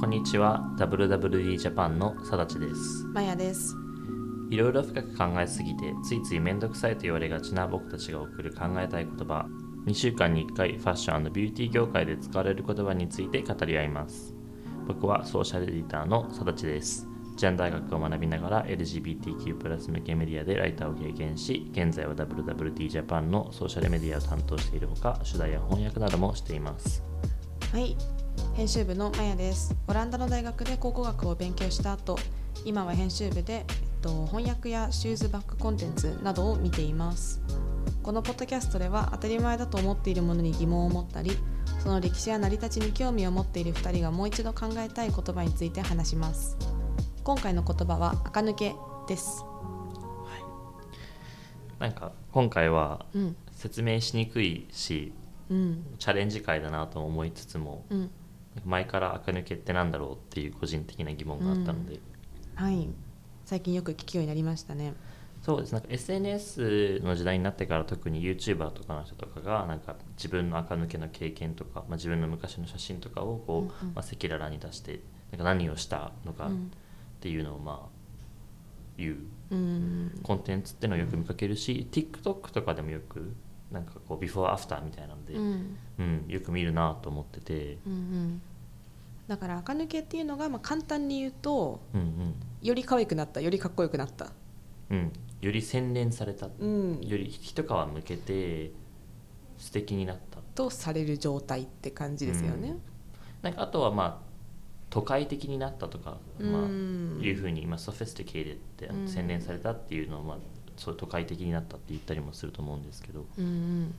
こんにちは。WWD ジャパンのさだちです。マヤです。いろいろ深く考えすぎてついついめんどくさいと言われがちな僕たちが送る考えたい言葉。2週間に1回ファッションビューティー業界で使われる言葉について語り合います。僕はソーシャルエディターのさだちです。ジャンダー学を学びながら LGBTQ+ 向けメディアでライターを経験し現在は WWD ジャパンのソーシャルメディアを担当しているほか取材や翻訳などもしています。はい編集部のマヤです。オランダの大学で考古学を勉強した後今は編集部で、えっと、翻訳やシューズバックコンテンツなどを見ています。このポッドキャストでは当たり前だと思っているものに疑問を持ったりその歴史や成り立ちに興味を持っている2人がもう一度考えたい言葉について話します。今回の言葉は垢抜けです。なんか今回はうん。説明しにくいしうん。チャレンジ会だなと思いつつもうん前から垢抜けってなんだろうっていう個人的な疑問があったので、はい。最近よく聞くようになりましたね。そうです。なんか SNS の時代になってから特に YouTuber とかの人とかがなんか自分の垢抜けの経験とか、まあ、自分の昔の写真とかをこう、うんうん。まあ、赤裸々に出してなんか何をしたのかっうん。ていうのをまあ言う。うん。コンテンツっていうのをよく見かけるし TikTok とかでもよくなんかこうビフォーアフターみたいなので、うん。うん、よく見るなと思ってて、うんうん。だから垢抜けっていうのが、まあ、簡単に言うとうんうん。より可愛くなったよりかっこよくなった。うん、より洗練された、うん。より一皮向けて素敵になった。とされる状態って感じですよね。なんかあとはまあ都会的になったとか、うん。まあ、いうふうに、まあ、ソフェスティケイデってうん。洗練されたっていうのを、まあ、そう都会的になったって言ったりもすると思うんですけど。うんうん。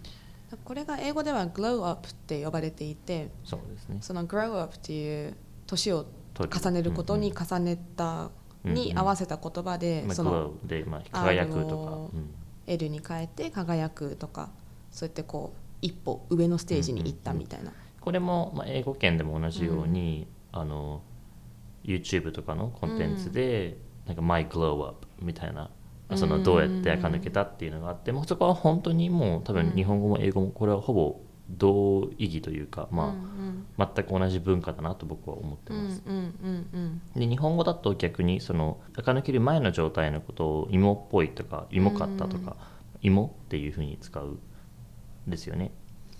これが英語では glow up って呼ばれていてそうですね。その grow up っていう年をと重ねることに重ねたに合わせた言葉でまあ、そので、まあ、輝くとか、うん。L に変えて輝くとかそうやってこう一歩上のステージに行ったみたいな。これも、まあ、英語圏でも同じように、あの YouTube とかのコンテンツで、なんか My Glow Up みたいなそのどうやって垢抜けたっていうのがあって、もうそこは本当にもう多分日本語も英語もこれはほぼ同意義というか、まあうん全く同じ文化だなと僕は思ってうんます。で日本語だと逆にその垢抜ける前の状態のことを芋っぽいとか芋かったとか、芋っていうふうに使うんですよね。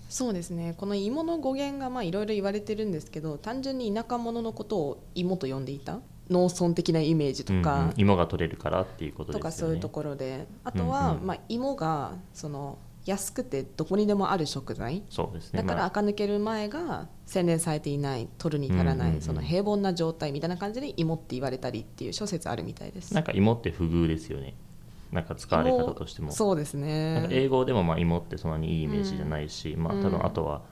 そうですね。この芋の語源がまあいろいろ言われてるんですけど単純に田舎者のことを芋と呼んでいた農村的なイメージとか、うんうん芋が取れるからっていうことですよね。とかそういうところで。あとは、うんうん。まあ、芋がその安くてどこにでもある食材。そうですね。だからまあ垢抜ける前が洗練されていない取るに足らない、うんうんうん。その平凡な状態みたいな感じで芋って言われたりっていう諸説あるみたいです。なんか芋って不遇ですよね。なんか使われ方としても。そうですね。英語でもまあ芋ってそんなにいいイメージじゃないし、まあ多うん。分あとは、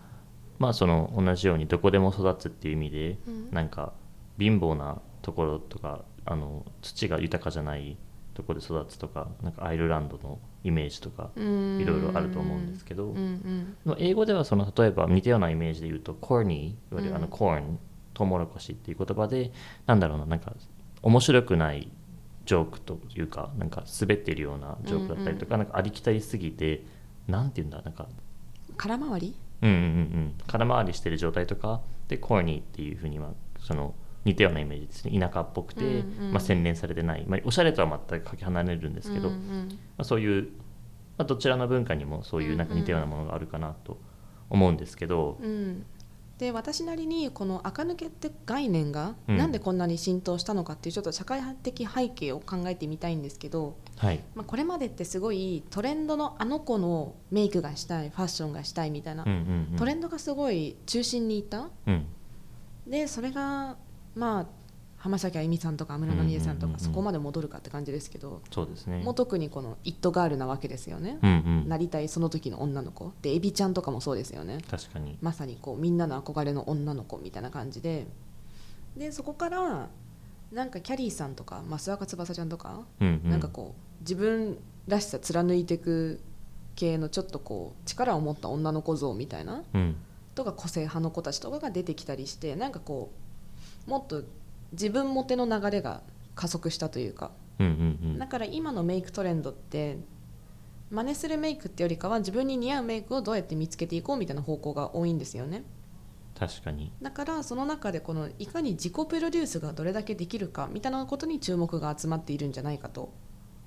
まあその同じようにどこでも育つっていう意味で、うん。なんか貧乏なところとかあの土が豊かじゃないところで育つとかなんかアイルランドのイメージとかいいろいろあると思うんですけど、うんうん。英語ではその例えば似たようなイメージで言うと corny いわゆるあのうん corn トウモロコシっていう言葉でなんだろうななんか面白くないジョークというかなんか滑っているようなジョークだったりとか,、なんかありきたりすぎてなんて言うんだなんか空回り？うんうんうんうん。空回りしてる状態とかで corny っていうふうにはその似たようなイメージですね。田舎っぽくて、うんうん。まあ、洗練されてない、まあ、おしゃれとは全くかけ離れるんですけど、うんうんまあ、そういう、まあ、どちらの文化にもそういうなんか似たようなものがあるかなと思うんですけど、うん。で私なりにこの垢抜けって概念がうん。なんでこんなに浸透したのかっていうちょっと社会的背景を考えてみたいんですけど、はい、まあ、これまでってすごいトレンドのあの子のメイクがしたいファッションがしたいみたいな、うんうんうん、トレンドがすごい中心にいた。うん。でそれがまあ浜崎あゆみさんとか安室奈美恵さんとかそこまで戻るかって感じですけど、そうですね。もう特にこの「イットガール」なわけですよね、うんうんなりたいその時の女の子。でエビちゃんとかもそうですよね。確かに。まさにこうみんなの憧れの女の子みたいな感じで。でそこからなんかキャリーさんとか増若翼ちゃんとか、うんうん。なんかこう自分らしさ貫いていく系のちょっとこう力を持った女の子像みたいなうん。とか個性派の子たちとかが出てきたりしてなんかこうもっと自分モテの流れが加速したというかうんうんうんだから今のメイクトレンドって真似するメイクってよりかは自分に似合うメイクをどうやって見つけていこうみたいな方向が多いんですよね。確かにだからその中でこのいかに自己プロデュースがどれだけできるかみたいなことに注目が集まっているんじゃないかと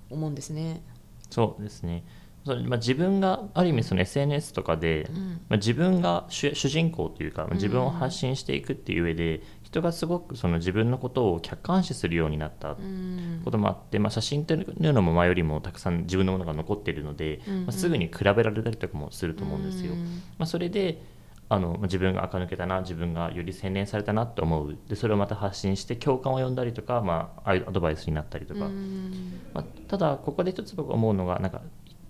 思うんですね。そうですねそれまあ、自分がある意味その SNS とかで、うん。まあ、自分が主主人公というかまあ自分を発信していくっていう上で、人がすごくその自分のことを客観視するようになったうん。こともあって、まあ、写真というのも前よりもたくさん自分のものが残っているので、うんうん。まあ、すぐに比べられたりとかもすると思うんですよ。うんまあ、それであのまあ自分が垢抜けたな自分がより洗練されたなと思う。でそれをまた発信して共感を呼んだりとか、まあ、アドバイスになったりとか、うん。まあ、ただここで一つ僕思うのがなんか、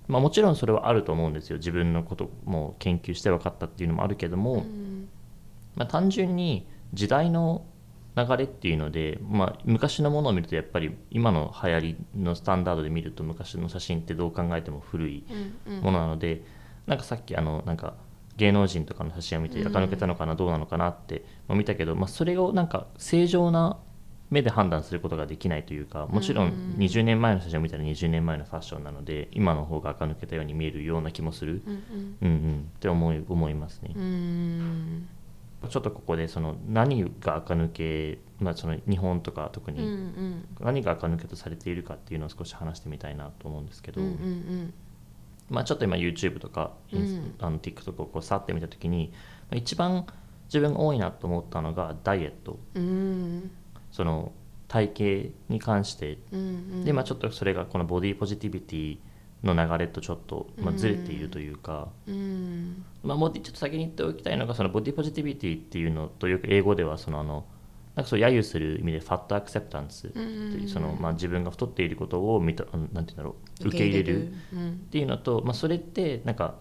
まあ、もちろんそれはあると思うんですよ。自分のことも研究して分かったっていうのもあるけども、うん。まあ、単純に時代の流れっていうので、まあ、昔のものを見るとやっぱり今の流行りのスタンダードで見ると昔の写真ってどう考えても古いうんものなので、なんかさっきあのなんか芸能人とかの写真を見てうん。垢抜けたのかなどうなのかなって、まあ、見たけど、まあ、それをなんか正常な目で判断することができないというかもちろうんん20年前の写真を見たら20年前のファッションなので今の方が垢抜けたように見えるような気もする、うんうん。うん、って思い思いますね。ちょっとここでその何が垢抜け、まあ、その日本とか特にん何が垢抜けとされているかっていうのを少し話してみたいなと思うんですけど、うんうんまあ、ちょっと今 YouTube とか、うん。あの TikTok をこう去ってみた時にまあ一番自分が多いなと思ったのがダイエット。うんその体型に関して。うんうん。で、まあ、ちょっとそれがこのボディポジティビティの流れとちょっと、まあ、ずれているというか、うん。まあ、ボディちょっと先に言っておきたいのがそのボディポジティビティっていうのとよく英語ではそのあのなんかそう揶揄する意味でファットアクセプタンスっていうその、まあ、自分が太っていることをなんて言うんだろう。受け入れる。うんっていうのと、まあ、それってなんか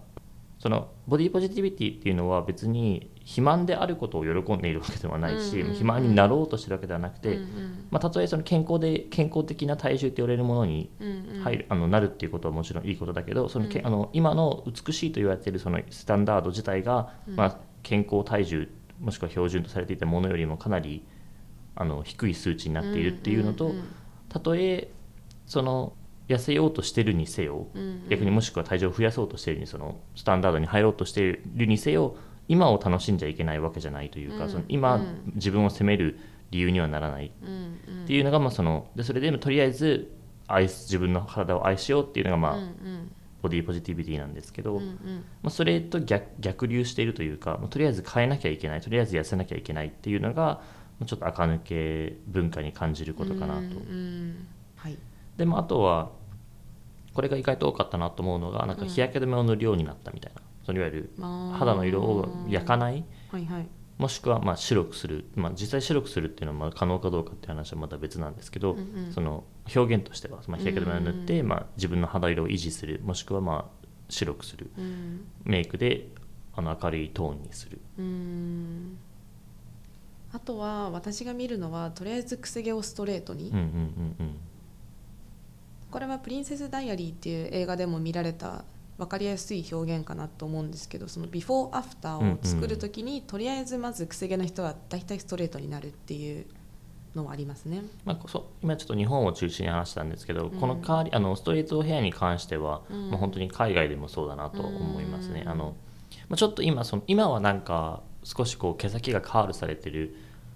そのボディポジティビティっていうのは別に肥満であることを喜んでいるわけではないし、うんうんうん肥満になろうとしてるわけではなくて、うんまあ、たとえその健康で健康的な体重って言われるものにうんうん。入る、あのなるっていうことはもちろんいいことだけどそのけ、うんあの今の美しいと言われているそのスタンダード自体が、うん。まあ、健康体重もしくは標準とされていたものよりもかなりあの低い数値になっているっていうのと、んん。たとえその痩せようとしてるにせよ、うんうん逆にもしくは体重を増やそうとしてるにそのスタンダードに入ろうとしているにせよ今を楽しんじゃいけないわけじゃないというか、うんその今、自分を責める理由にはならないうんうんっていうのが、まあ、そのでそれでとりあえず愛す自分の体を愛しようっていうのが、まあうんうんボディポジティビティなんですけど、うんうんまあ、それと逆逆流しているというか、まあとりあえず変えなきゃいけないとりあえず痩せなきゃいけないっていうのがまあちょっと垢抜け文化に感じることかなと。うんうんはいでもあとはこれが意外と多かったなと思うのがなんか日焼け止めを塗るようになったみたいな、そのいわゆる肌の色を焼かない。はいはい。もしくはまあ白くする、まあ、実際白くするっていうのはまあ可能かどうかっていう話はまた別なんですけど、うんうん。その表現としては、まあ、日焼け止めを塗って、まあ、自分の肌色を維持する。もしくはまあ白くする。うん。メイクであの明るいトーンにする。うん。あとは私が見るのはとりあえずくせ毛をストレートに、うんうんうんうんこれは「プリンセス・ダイアリー」っていう映画でも見られた分かりやすい表現かなと思うんですけどそのビフォーアフターを作る時に、とりあえずまずくせ毛の人は大体ストレートになるっていうのはありますね。まあ、こそ今ちょっと日本を中心に話したんですけど、うんこの代わりあのストレートヘアに関しては、うんまあ、本当に海外でもそうだなと思いますね。うんあのまあ、ちょっと今その今はなんか少しこう毛先がカールされてる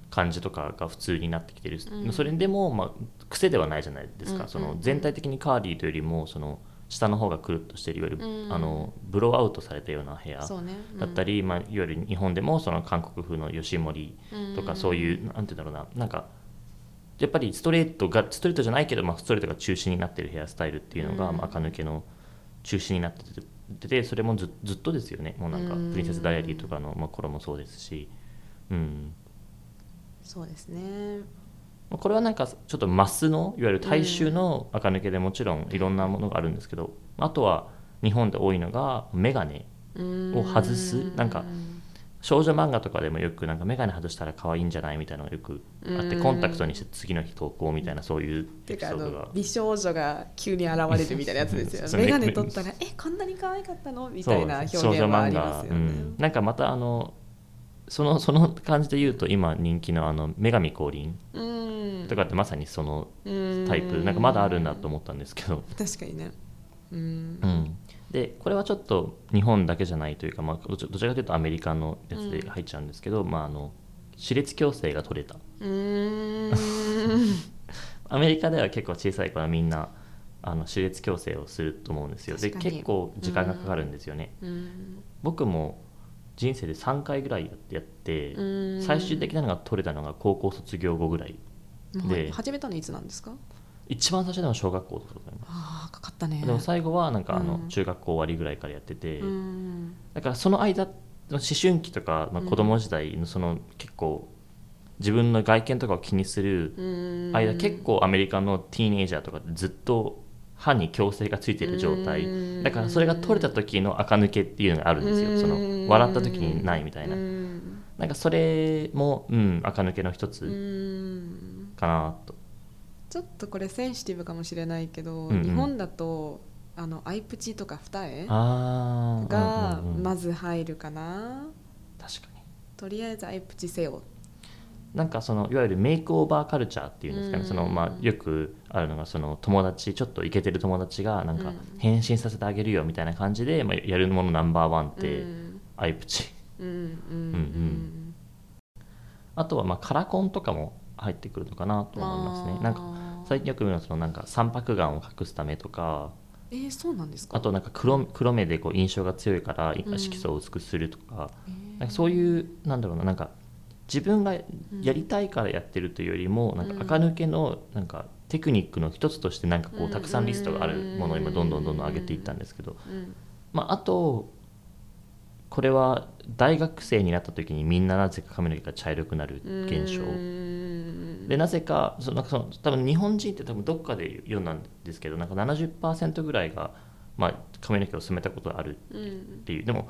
感じとかが普通になってきてる、うん。それでも、まあ、癖ではないじゃないですか、うんその全体的にカーリーというよりもその下の方がくるっとしているいわゆる、うん。あのブローアウトされたようなヘアそうね、うん。だったり、まあ、いわゆる日本でもその韓国風の吉森とかそういう、うんなんて言うんだろうな。なんかやっぱりストレートがストレートじゃないけど、まあ、ストレートが中心になってるヘアスタイルっていうのが、うん。まあ、垢抜けの中心になってててそれもずずっとですよね。もうなんかうん「プリンセス・ダイアリー」とかの、まあ、頃もそうですし、うん、そうですね。まあこれはなんかちょっとマスのいわゆる大衆の垢抜けでもちろんいろんなものがあるんですけどあとは日本で多いのがメガネをを外す。なんか少女漫画とかでもよくなんか眼鏡外したら可愛いんじゃないみたいなのがよくあってうん。コンタクトにして次の日投稿みたいなそういうてエピソードが。美少女が急に現れるみたいなやつですよ そう眼鏡取ったら「えこんなに可愛かったの?」みたいな表現そう少女はあ漫画りますよね。うん、なんかまたあのそのその感じで言うと今人気のあの女神降臨うん。とかってまさにそのうん。タイプ。なんかまだあるんだと思ったんですけど。確かにね。うん。うん、でこれはちょっと日本だけじゃないというか、まあ、どちらかというとアメリカのやつで入っちゃうんですけど、まあ、あの歯列矯正が取れた。うーん。アメリカでは結構小さい頃はみんなあの歯列矯正をすると思うんですよ。で結構時間がかかるんですよね、うん。僕も人生で3回ぐらいやってやって、うん。最終的なのが取れたのが高校卒業後ぐらいで。始めたのいつなんですか？一番最初でも小学校とかだと思いまああかかったね。すでも最後はなんかあのうん。中学校終わりぐらいからやってて、うん。だからその間の思春期とか、まあ、子供時代のその結構自分の外見とかを気にするうん。間、結構アメリカのティーンエイジャーとかってずっと歯に矯正がついてる状態。うん。だからそれが取れた時の垢抜けっていうのがあるんですよ。その笑った時にないみたいな。うん。なんかそれも、うん、垢抜けの一うつん。かなと。ちょっとこれセンシティブかもしれないけど、うんうん。日本だとあのアイプチとか二重あー。がうんうんうんまず入るかな、確かに。とりあえずアイプチせよなんかそのいわゆるメイクオーバーカルチャーっていうんですかね、うん。そのまあ、よくあるのがその友達ちょっとイケてる友達がなんかうん変身させてあげるよみたいな感じで、まあ、やるものナンバーワンって、うん。アイプチ。うん。うんうんん。あとはまあカラコンとかも入ってくるのかなと思いますね。なんか最近よく見るのはそのなんか三白眼を隠すためとか。えー、そうなんですか？あとなんか黒黒目でこう印象が強いからん。色素を薄くするとか,、えー。なんかそういうなんだろうななんか自分がやりたいからやってるというよりも、なんか垢抜けのなんかテクニックの一つとしてなんかこううん。たくさんリストがあるものを今どんどんどんどん上げていったんですけど、うん。まあ、あとこれは大学生になった時にみんななぜか髪の毛が茶色くなる現象。うん。でなぜかそのなんかその多分日本人って多分どっかで読んだんですけどなんか70%ぐらいが、まあ、髪の毛を染めたことがあるうんっていう。でも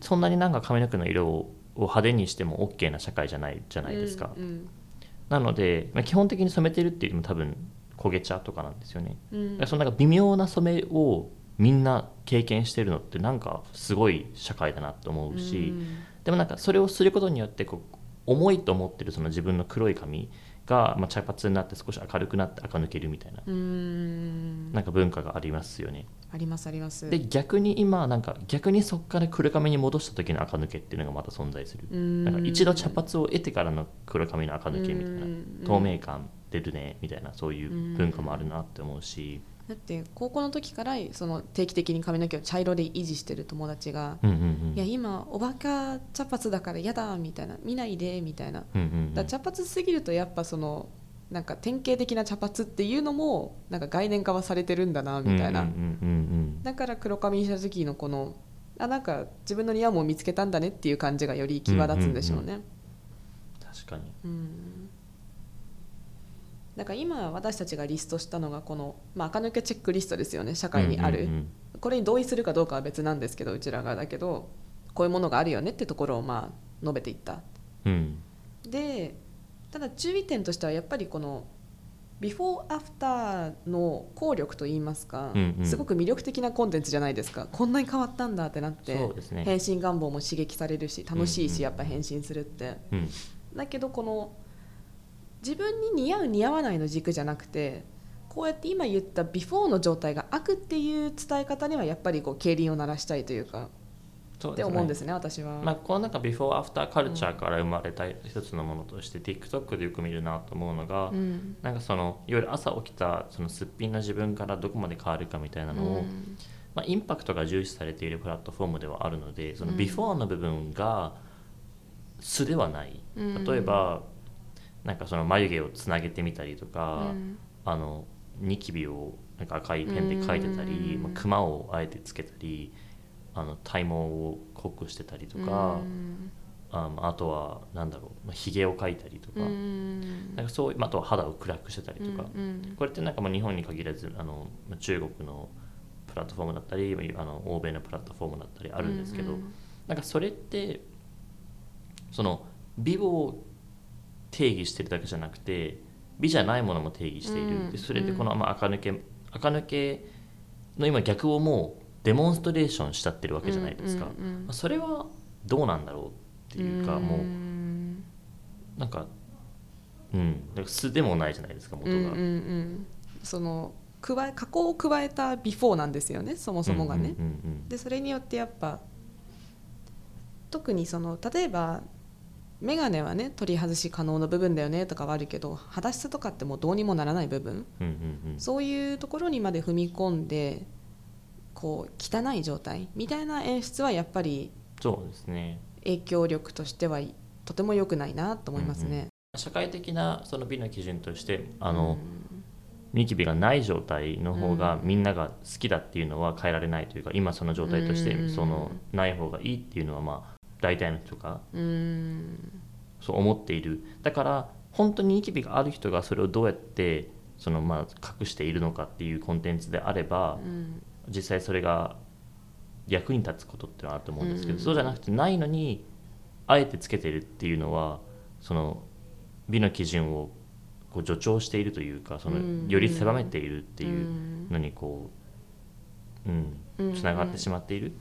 そんなになんか髪の毛の色をを派手にしても OK な社会じゃないじゃないですか、うんなので、まあ、基本的に染めてるっていうよりも多分焦げ茶とかなんですよね。うん。だからそのなんか微妙な染めをみんな経験してるのってなんかすごい社会だなと思うし、うん。でもなんかそれをすることによってこう重いと思ってるその自分の黒い髪が、まあ、茶髪になって少し明るくなって垢抜けるみたいなうん。なんか文化がありますよね。ありますあります。で逆に今なんか逆にそこから黒髪に戻した時の垢抜けっていうのがまた存在する。うん。なんか一度茶髪を得てからの黒髪の垢抜けみたいな。うん。透明感出るねみたいなそういう文化もあるなって思うし。だって高校の時からその定期的に髪の毛を茶色で維持してる友達がうんうんうん。いや今おバカ茶髪だから嫌だみたいな。見ないでみたいな。うんうんうん。だ茶髪すぎるとやっぱそのなんか典型的な茶髪っていうのもなんか概念化はされてるんだなみたいな、うんうんうんだから黒髪にした時のこのあなんか自分の似合うもん見つけたんだねっていう感じがより際立つんでしょうね、うん確かに。うん。だから今私たちがリストしたのがこの、まあ、垢抜けチェックリストですよね社会にある、うんうん。これに同意するかどうかは別なんですけどうちらがだけどこういうものがあるよねってところをまあ述べていった。うん。でただ注意点としてはやっぱりこのビフォーアフターの効力といいますか、うんうん。すごく魅力的なコンテンツじゃないですか。こんなに変わったんだってなってね。変身願望も刺激されるし楽しいし、うんうんやっぱ変身するって。うん。だけどこの自分に似合う似合わないの軸じゃなくてこうやって今言ったビフォーの状態が悪っていう伝え方にはやっぱりこう警鐘を鳴らしたいというかって思うんですね私は。まあ、このなんかビフォーアフターカルチャーから生まれた一つのものとして、TikTok でよく見るなと思うのが、うん。なんかそのいわゆる朝起きたそのすっぴんの自分からどこまで変わるかみたいなのを、うん。まあ、インパクトが重視されているプラットフォームではあるのでそのうんビフォーの部分が素ではない、うん。例えばなんかその眉毛をつなげてみたりとか、うん。あのニキビをなんか赤いペンで描いてたり、うん。まあ、クマをあえてつけたりあの体毛を濃くしてたりとか、うん。ああとはなんだろう、まあ、ひげを描いたりとか,、うん。なんかそうああとは肌を暗くしてたりとか、うんこれってなんかもう日本に限らずあのまあ中国のプラットフォームだったりあの欧米のプラットフォームだったりあるんですけど、うんなんかそれってその美を定義してるだけじゃなくて美じゃないものも定義している、うんでそれでこの、まあ、垢抜け垢抜けの今逆をもうデモンストレーションしちゃってるわけじゃないですか、うんうんうんまあそれはどうなんだろうっていうか、もううん。なんかうん。素でもないじゃないですか元が、うんうんうん。その加え加工を加えたビフォーなんですよねそもそもがね。うんうんうんでそれによってやっぱ特にその例えば眼鏡はね取り外し可能な部分だよねとかはあるけど肌質とかってもうどうにもならない部分。うんうんうん。そういうところにまで踏み込んでこう汚い状態みたいな演出はやっぱりそうですね。影響力としてはとても良くないなと思いますね。社会的なその美の基準としてあの、ニキビがない状態の方がみんなが好きだっていうのは変えられないというか今その状態としてうん。そのない方がいいっていうのはまあ大体の人がうん。うんそう思っている。だから本当にニキビがある人がそれをどうやってそのまあ隠しているのかっていうコンテンツであればうん実際それが役に立つことってのはあると思うんですけど、うんそうじゃなくてないのにあえてつけてるっていうのはその美の基準をこう助長しているというかそのうんより狭めているっていうのにこう、うんうん。つながってしまっている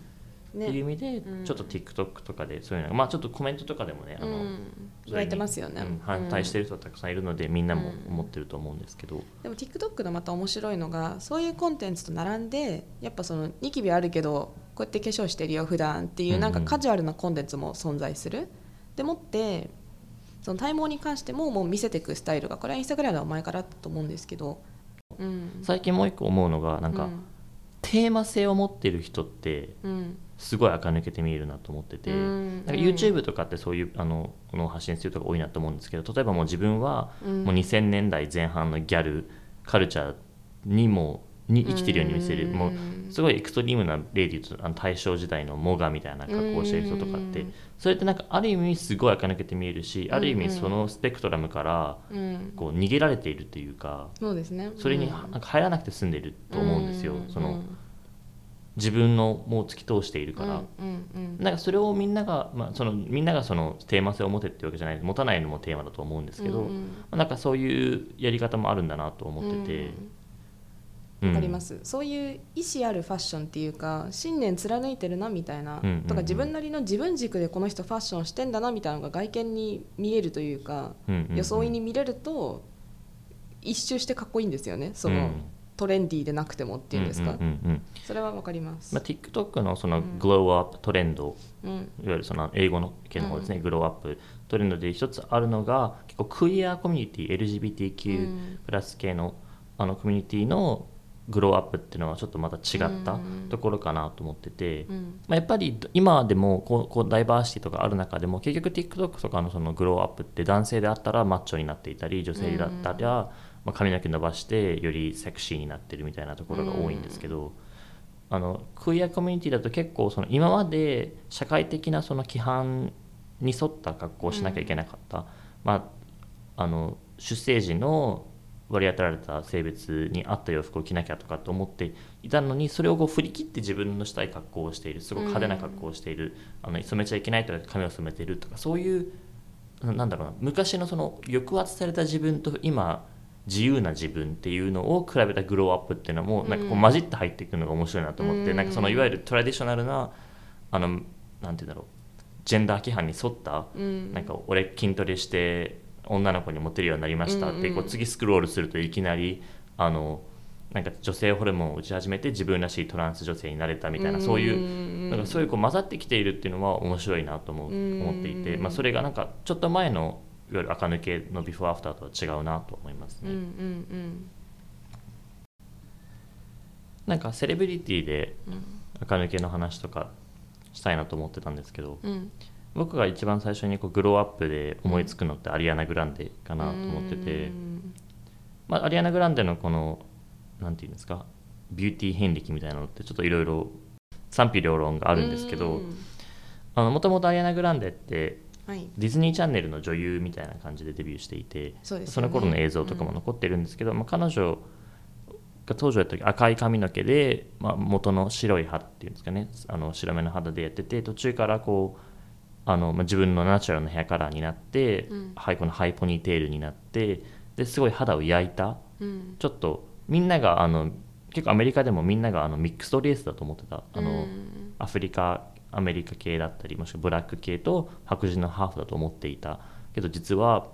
っていうね意味で、うん。ちょっと TikTok とかでそういうのがまあちょっとコメントとかでもねあの、うんてますよね。うん。反対してる人はたくさんいるのでみんなも思ってると思うんですけど、でも TikTok のまた面白いのがそういうコンテンツと並んでやっぱそのニキビあるけどこうやって化粧してるよ普段っていうなんかうん。うんカジュアルなコンテンツも存在する、でもってその体毛に関してももう見せていくスタイルがこれはインスタグラムは前からあったと思うんですけど、うん、最近もう一個思うのがなんか、テーマ性を持ってる人ってうんすごい垢抜けて見えるなと思ってて、うん。なんか YouTube とかってそういうあのこの発信する人が多いなと思うんですけど例えばもう自分はうん。もう2000年代前半のギャルカルチャーにもに生きてるように見せる、うん。もうすごいエクストリームな例で言うとあの大正時代のモガみたいな格好をしてる人とかって、うん。それってなんかある意味すごい垢抜けて見えるし、ある意うん。うん味そのスペクトラムからうん。こう逃げられているというかそうですね。それにうんなんか入らなくて済んでると思うんですよ、うん。その自分のもう突き通しているから。うんうんうん。なんかそれをみんなが、まあ、そのみんながそのテーマ性を持てってわけじゃない持たないのもテーマだと思うんですけど、うんうん。まあなんかそういうやり方もあるんだなと思ってて、わかります。す、そういう意思あるファッションっていうか信念貫いてるなみたいな、うんうんうん。とか自分なりの自分軸でこの人ファッションしてんだなみたいなのが外見に見えるというか、装いに見れると一周してかっこいいんですよねその、トレンディーでなくてもっていうんですか、うんうんうんうん。それはわかります、まあ、TikTok のそのうん。グローアップトレンド、うん。いわゆるその英語の系の方ですね、グローアップトレンドで一つあるのが結構クイアコミュニティう LGBTQ んプラス系のあのコミュニティのグローアップっていうのはちょっとまた違ったうん。ところかなと思ってて、うん。まあ、やっぱり今でもこうこうダイバーシティとかある中でも結局 TikTok とかのそのグローアップって男性であったらマッチョになっていたり女性だったら、まあ、髪の毛伸ばしてよりセクシーになってるみたいなところが多いんですけど、あのクイアコミュニティだと結構その今まで社会的なその規範に沿った格好をしなきゃいけなかった、まあ、あの出生時の割り当てられた性別に合った洋服を着なきゃとかと思っていたのにそれをこう振り切って自分のしたい格好をしている。すごく派手な格好をしている、あの染めちゃいけないとか髪を染めているとかそういうななんだろうな。昔のその抑圧された自分と今自由な自分っていうのを比べたグローアップっていうのもなんかこう混じって入っていくのが面白いなと思って、うん。なんかそのいわゆるトラディショナルなあのなんて言うんだろうジェンダー規範に沿ったうん。なんか俺筋トレして女の子にモテるようになりましたって、こう次スクロールするといきなりあのなんか女性ホルモンを打ち始めて自分らしいトランス女性になれたみたいな、そういうなんかそういうこう混ざってきているっていうのは面白いなと思思っていて、まあ、それがなんかちょっと前のゆる垢抜けのビフォーアフターとは違うなと思いますね。うんうんなんかセレブリティでうん垢抜けの話とかしたいなと思ってたんですけどうん僕が一番最初にこうグローアップで思いつくのってアリアナ・グランデかなと思ってて。うんまあ、アリアナ・グランデのこのなんていうんですかビューティー遍歴みたいなのってちょっといろいろ賛否両論があるんですけどうんもともとアリアナ・グランデってはい。ディズニーチャンネルの女優みたいな感じでデビューしていてそね。その頃の映像とかも残ってるんですけど、まあ、彼女が当時やった時赤い髪の毛で、まあ、元の白い歯っていうんですかねあの白目の肌でやってて途中からこうあの、まあ、自分のナチュラルなヘアカラーになって、うん。はい、このハイポニーテールになってですごい肌を焼いた。うん。ちょっとみんながあの結構アメリカでもみんながあのミックスドレースだと思ってたあの、うん。アフリカアメリカ系だったりもしくはブラック系と白人のハーフだと思っていたけど実は、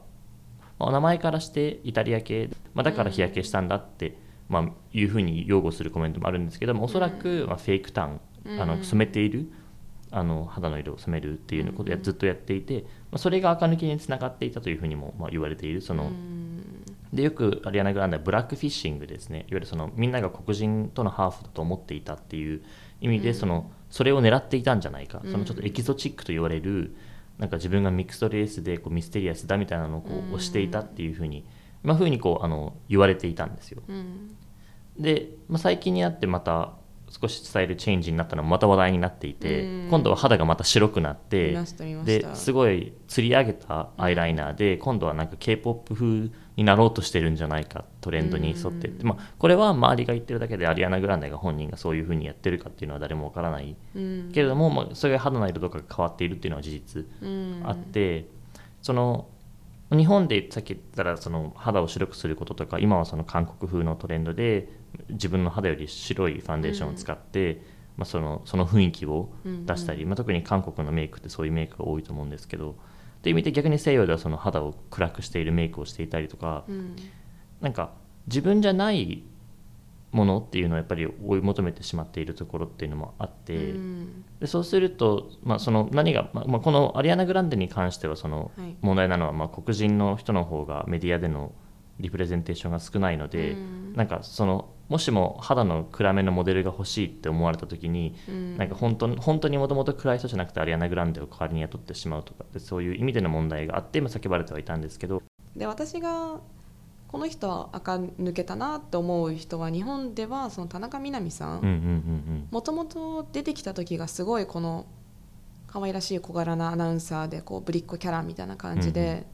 まあお名前からしてイタリア系、まあ、だから日焼けしたんだって、まあ、いうふうに擁護するコメントもあるんですけどもおそらく、まあ、フェイクタンあの染めているあの肌の色を染めるっていうことをずっとやっていて、まあ、それが垢抜けにつながっていたというふうにも、まあ、言われているその、でよくアリアナ・グランダはブラックフィッシングですね。いわゆるそのみんなが黒人とのハーフだと思っていたっていう意味でその、それを狙っていたんじゃないか、そのちょっとエキゾチックと言われるなんか自分がミックストレースでこうミステリアスだみたいなのをこう推していたっていうふうに、まあ、ふうにこうあの言われていたんですよ。で、まあ、最近になってまた少し伝えるチェンジになったのもまた話題になっていて、今度は肌がまた白くなってですごい釣り上げたアイライナーで、今度はなんか k p o p 風になろうとしてるんじゃないかトレンドに沿ってまあ、これは周りが言ってるだけでアリアナ・グランデが本人がそういうふうにやってるかっていうのは誰もわからない、けれども、まあ、それが肌の色とかが変わっているっていうのは事実あって、その日本でさっき言ったらその肌を白くすることとか今はその韓国風のトレンドで自分の肌より白いファンデーションを使って、うん、まあ、そのその雰囲気を出したり、うんうん、まあ、特に韓国のメイクってそういうメイクが多いと思うんですけどという意味で逆に西洋ではその肌を暗くしているメイクをしていたりとか、うん、なんか自分じゃないものっていうのをやっぱり追い求めてしまっているところっていうのもあって、うん、でそうすると、まあ、その何が、まあ、このアリアナ・グランデに関してはその問題なのは、まあ、黒人の人の方がメディアでのリプレゼンテーションが少ないので、うん、なんかそのもしも肌の暗めのモデルが欲しいって思われた時に、うん、なんか本当本当にもともと暗い人じゃなくてアリアナ・グランデを代わりに雇ってしまうとかそういう意味での問題があって今叫ばれてはいたんですけど。で私がこの人は垢抜けたなって思う人は日本ではその田中みな実さん。もともと出てきた時がすごいこの可愛らしい小柄なアナウンサーでこうぶりっ子キャラみたいな感じで、うんうん、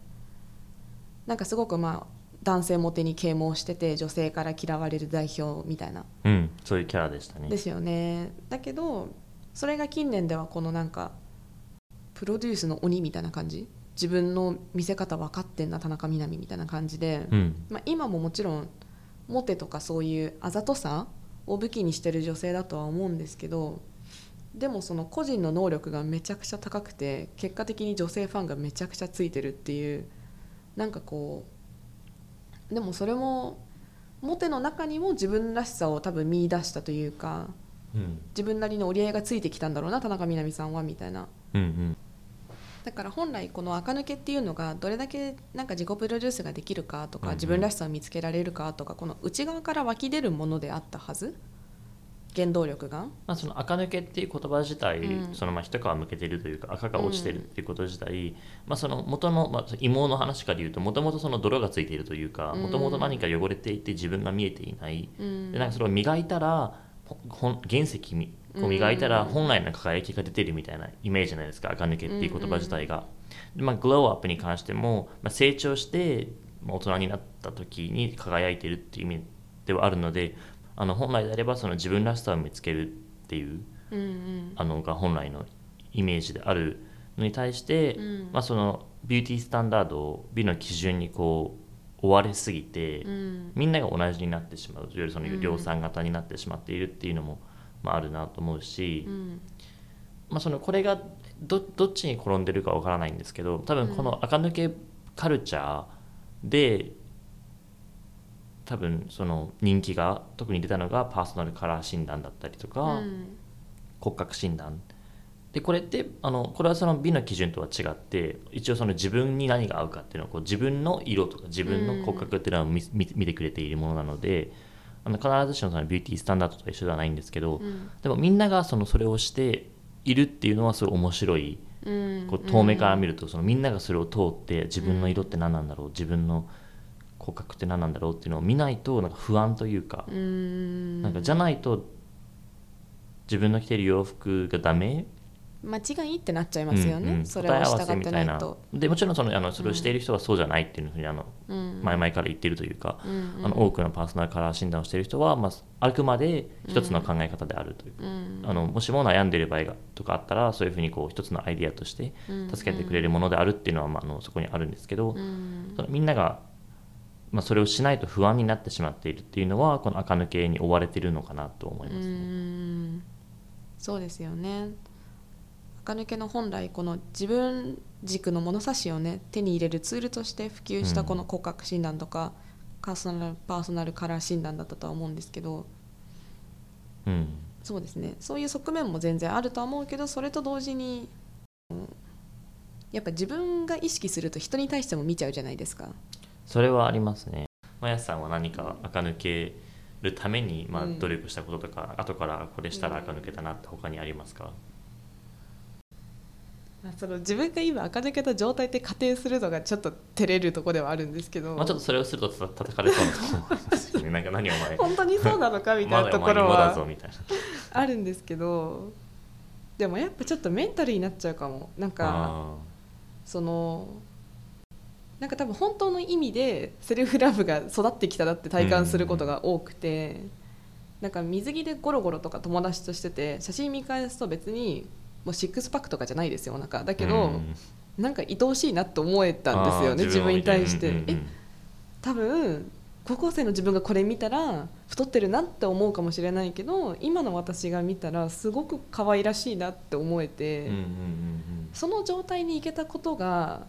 なんかすごくまあ男性モテに啓蒙してて女性から嫌われる代表みたいな、うん、そういうキャラでしたね。ですよね。だけどそれが近年ではこのなんかプロデュースの鬼みたいな感じ？自分の見せ方分かってんな田中みな実みたいな感じで、うん、まあ、今ももちろんモテとかそういうあざとさを武器にしてる女性だとは思うんですけどでもその個人の能力がめちゃくちゃ高くて結果的に女性ファンがめちゃくちゃついてるっていうなんかこうでもそれもモテの中にも自分らしさを多分見出したというか、うん、自分なりの折り合いがついてきたんだろうな田中みな実さんはみたいな、うんうん、だから本来この垢抜けっていうのがどれだけなんか自己プロデュースができるかとか、自分らしさを見つけられるかとかこの内側から湧き出るものであったはず原動力が、まあ、その垢抜けっていう言葉自体、うん、そのまあ一皮むけてるというか赤が落ちてるっていうこと自体、うん、まあ、その元の、まあ、芋の話から言うともともとその泥がついているというかもともと何か汚れていて自分が見えていない、うん、でなんかそれを磨いたら原石こう磨いたら本来の輝きが出てるみたいなイメージじゃないですか垢抜けっていう言葉自体が。でまあ、グローアップに関しても、まあ、成長して大人になった時に輝いてるっていう意味ではあるのであの本来であればその自分らしさを見つけるっていう、うんうん、あのが本来のイメージであるのに対して、うん、まあ、そのビューティースタンダードを美の基準にこう追われすぎて、うん、みんなが同じになってしまういわゆるその量産型になってしまっているっていうのも、まあ、あるなと思うし、うん、まあ、そのこれがどどっちに転んでるかわからないんですけど多分この垢抜けカルチャーで多分その人気が特に出たのがパーソナルカラー診断だったりとか、うん、骨格診断。でこれってあのこれはその美の基準とは違って一応その自分に何が合うかっていうのをこう自分の色とか自分の骨格っていうのを見,、見てくれているものなのであの必ずしもそのビューティースタンダードとは一緒ではないんですけど、うん、でもみんながそのそれをしているっていうのはすごい面白い、うん、こう遠目から見るとそのみんながそれを通って自分の色って何なんだろう自分の骨格って何なんだろうっていうのを見ないとなんか不安というかなんかじゃないと自分の着てる洋服がダメ？間違いってなっちゃいますよね、うんうん、それを従ってないと。でもちろんそのあのそれをしている人はそうじゃないっていうふうにあの、うん、前々から言ってるというか、うんうん、あの多くのパーソナルカラー診断をしている人は、まあ、あくまで一つの考え方であるという、うん、あのもしも悩んでいる場合がとかあったらそういうふうにこう一つのアイディアとして助けてくれるものであるっていうのは、まあ、あのそこにあるんですけど、そのみんながまあ、それをしないと不安になってしまっているっていうのはこの垢抜けに追われているのかなと思いますね。そうですよね。垢抜けの本来この自分軸の物差しをね手に入れるツールとして普及したこの骨格診断とか、パーソナルパーソナルカラー診断だったとは思うんですけどうん。そうですね。そういう側面も全然あるとは思うけどそれと同時にうんやっぱ自分が意識すると人に対しても見ちゃうじゃないですかそれはありますね。まやさんは何か垢抜けるために、まあ、うん。努力したこととか、後からこれしたら垢抜けたなって他にありますか、まあその自分が今垢抜けた状態って仮定するのがちょっと照れるとこではあるんですけど、まあ、ちょっとそれをするとた叩かれそうなと思うんですよ。ねなんか何お前？本当にそうなのかみたいなところはあるんですけど。でもやっぱちょっとメンタルになっちゃうかも。なんかあそのなんか多分本当の意味でセルフラブが育ってきたなって体感することが多くて、なんか水着でゴロゴロとか友達としてて写真見返すと別にもうシックスパックとかじゃないですよお腹。だけど、うん。なんか愛おしいなって思えたんですよね自分に対して、を見え多分高校生の自分がこれ見たら太ってるなって思うかもしれないけど今の私が見たらすごく可愛らしいなって思えて、うんうんうん。その状態に行けたことが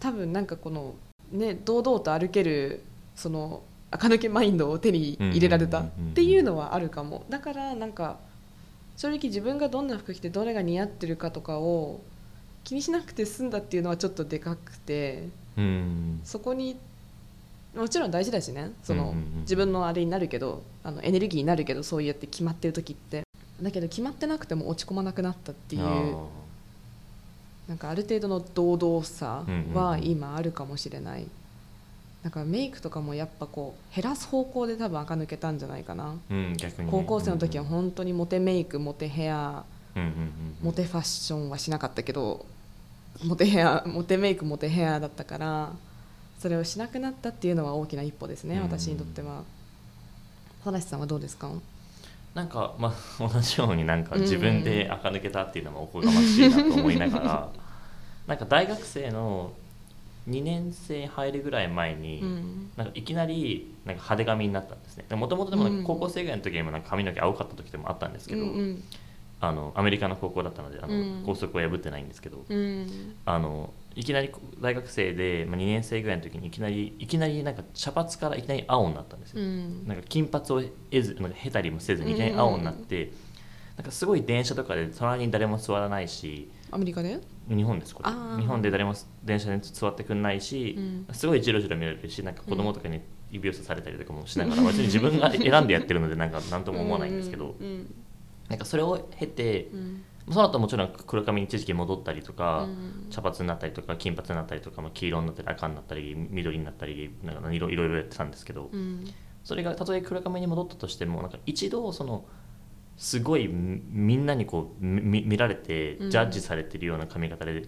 多分なんかこのね堂々と歩けるその垢抜けマインドを手に入れられたっていうのはあるかも。だからなんか正直自分がどんな服着てどれが似合ってるかとかを気にしなくて済んだっていうのはちょっとでかくてそこにもちろん大事だしね。その、うんうんうん。自分のあれになるけどあのエネルギーになるけどそうやって決まってる時って。だけど決まってなくても落ち込まなくなったっていうなんかある程度の堂々さは今あるかもしれない、なんかメイクとかもやっぱこう減らす方向で多分垢抜けたんじゃないかな。うん逆にね。高校生の時は本当にモテメイクモテヘアうんうんうんモテファッションはしなかったけどモテヘアモテメイクモテヘアだったからそれをしなくなったっていうのは大きな一歩ですね、うん私にとっては。田無さんはどうですか？なんかまあ同じようになんか自分で垢抜けたっていうのもおこがましいなと思いながらなんか大学生の2年生入るぐらい前に、うん。なんかいきなりなんか派手髪になったんですね。もともとでも高校生ぐらいの時にもなんか髪の毛青かった時でもあったんですけど、うんうん。あのアメリカの高校だったのであの、うん。校則を破ってないんですけど、うん。あのいきなり大学生で、まあ、2年生ぐらいの時にいきなりいきなりなんか茶髪からいきなり青になったんですよ、うん。なんか金髪を得ずなんか経たりもせずにいきなり青になって、なんかすごい電車とかで隣に誰も座らないしアメリカで？日本ですこれ。日本で誰も電車に座ってくんないし、うん。すごいジロジロ見られるしなんか子供とかに指をさされたりとかもしながら、別に自分が選んでやってるのでなんか何とも思わないんですけど、うんなんかそれを経てうん。その後もちろん黒髪に一時期戻ったりとか、うん茶髪になったりとか金髪になったりとか、まあ、黄色になったり赤になったり緑になったりなんかいろいろやってたんですけど、うん。それがたとえ黒髪に戻ったとしてもなんか一度そのすごいみみんなにこうみ見られてうん。ジャッジされてるような髪型で,、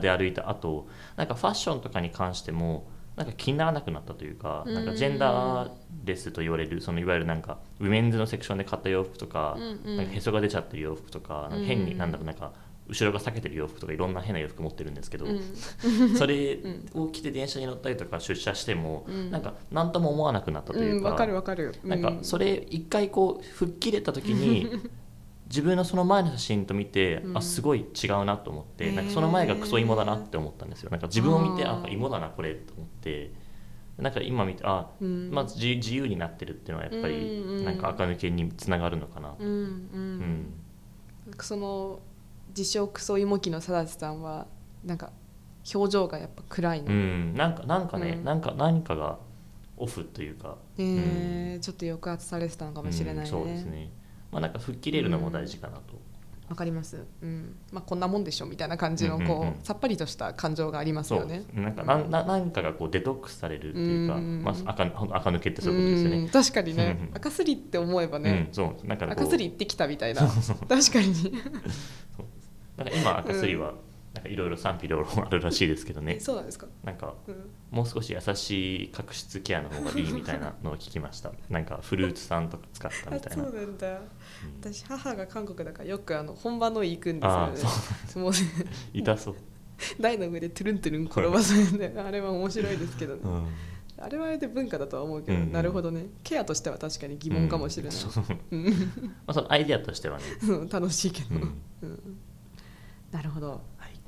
で歩いた後なんかファッションとかに関してもなんか気にならなくなったというか、うん。なんかジェンダーレスと言われるそのいわゆるなんかウィメンズのセクションで買った洋服とか,、なんかへそが出ちゃってる洋服とか変に、うん。なんだろうなんか後ろが裂けてる洋服とかいろんな変な洋服持ってるんですけど、うん。それを着て電車に乗ったりとか出社しても、うん。なんか何とも思わなくなったというか。うんわかるわかる。なんかそれ一回こう吹っ切れた時に 自分のその前の写真と見て、うん。あすごい違うなと思って、なんかその前がクソ芋だなって思ったんですよ。なんか自分を見てあ芋だなこれと思ってなんか今見てあ、うん。まず自自由になってるっていうのはやっぱりうんうんなんか垢抜けにつながるのかな、うんううん。んその自称クソ芋機の貞さんはなんか表情がやっぱ暗いの、うん。なんかなんかね、うん。なんか何かがオフというか、えーちょっと抑圧されてたのかもしれないね,、うんそうですね。まあなんか吹っ切れるのも大事かなと、わかります、うん。まあ、こんなもんでしょみたいな感じのこう,、うんうん。うんさっぱりとした感情がありますよね。なんかなんななんかがこうデトックスされるっていうか、うんまあ、赤赤抜けってそういうことですよね。うん。確かにね。うん赤すりって思えばうんね、そうなんか赤すり行ってきたみたいな。確かに なんか今赤すりはなんかいろいろ賛否両論あるらしいですけどね。えそうなんですか、なんかうん。もう少し優しい角質ケアの方がいいみたいなのを聞きました。なんかフルーツ酸とか使ったみあたいな。そうなんだ。うん。私母が韓国だからよくあの本場の行くんですよあねそもう痛そう、台の上でトゥルントゥルン転ばされてあれは面白いですけどね、うん。あれはあれで文化だとは思うけど、うん。なるほどね。ケアとしては確かに疑問かもしれない、うん。まあ、そのアイデアとしてはね、楽しいけど、うん。うんなるほど。はい、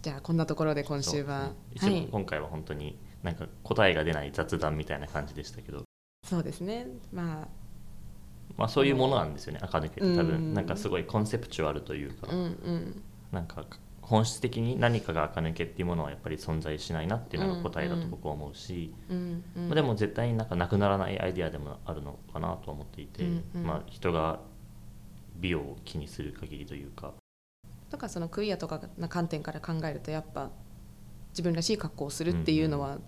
じゃあこんなところで今週は、ね。一応はい。今回は本当になんか答えが出ない雑談みたいな感じでしたけど、そうですね。まあ。まあ、そういうものなんですよね。垢抜けって。多うん。分なんかすごいコンセプチュアルというか、うんうん。なんか本質的に何かが垢抜けっていうものはやっぱり存在しないなっていうのが答えだと僕は思うし、うんうん。まあ、でも絶対になんかなくならないアイデアでもあるのかなと思っていて、うんうん。まあ、人が美を気にする限りというか、とかそのクイアとかな観点から考えるとやっぱ自分らしい格好をするっていうのは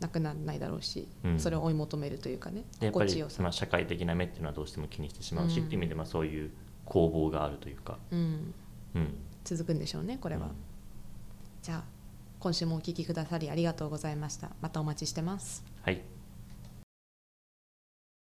なくならないだろうし、うん。それを追い求めるというかねでやっぱり心地よさ。まあ社会的な目っていうのはどうしても気にしてしまうし、うん。っていう意味でまあそういう攻防があるというか、うん、うん、続くんでしょうねこれは、うん。じゃあ今週もお聞きくださりありがとうございました。またお待ちしてます。はい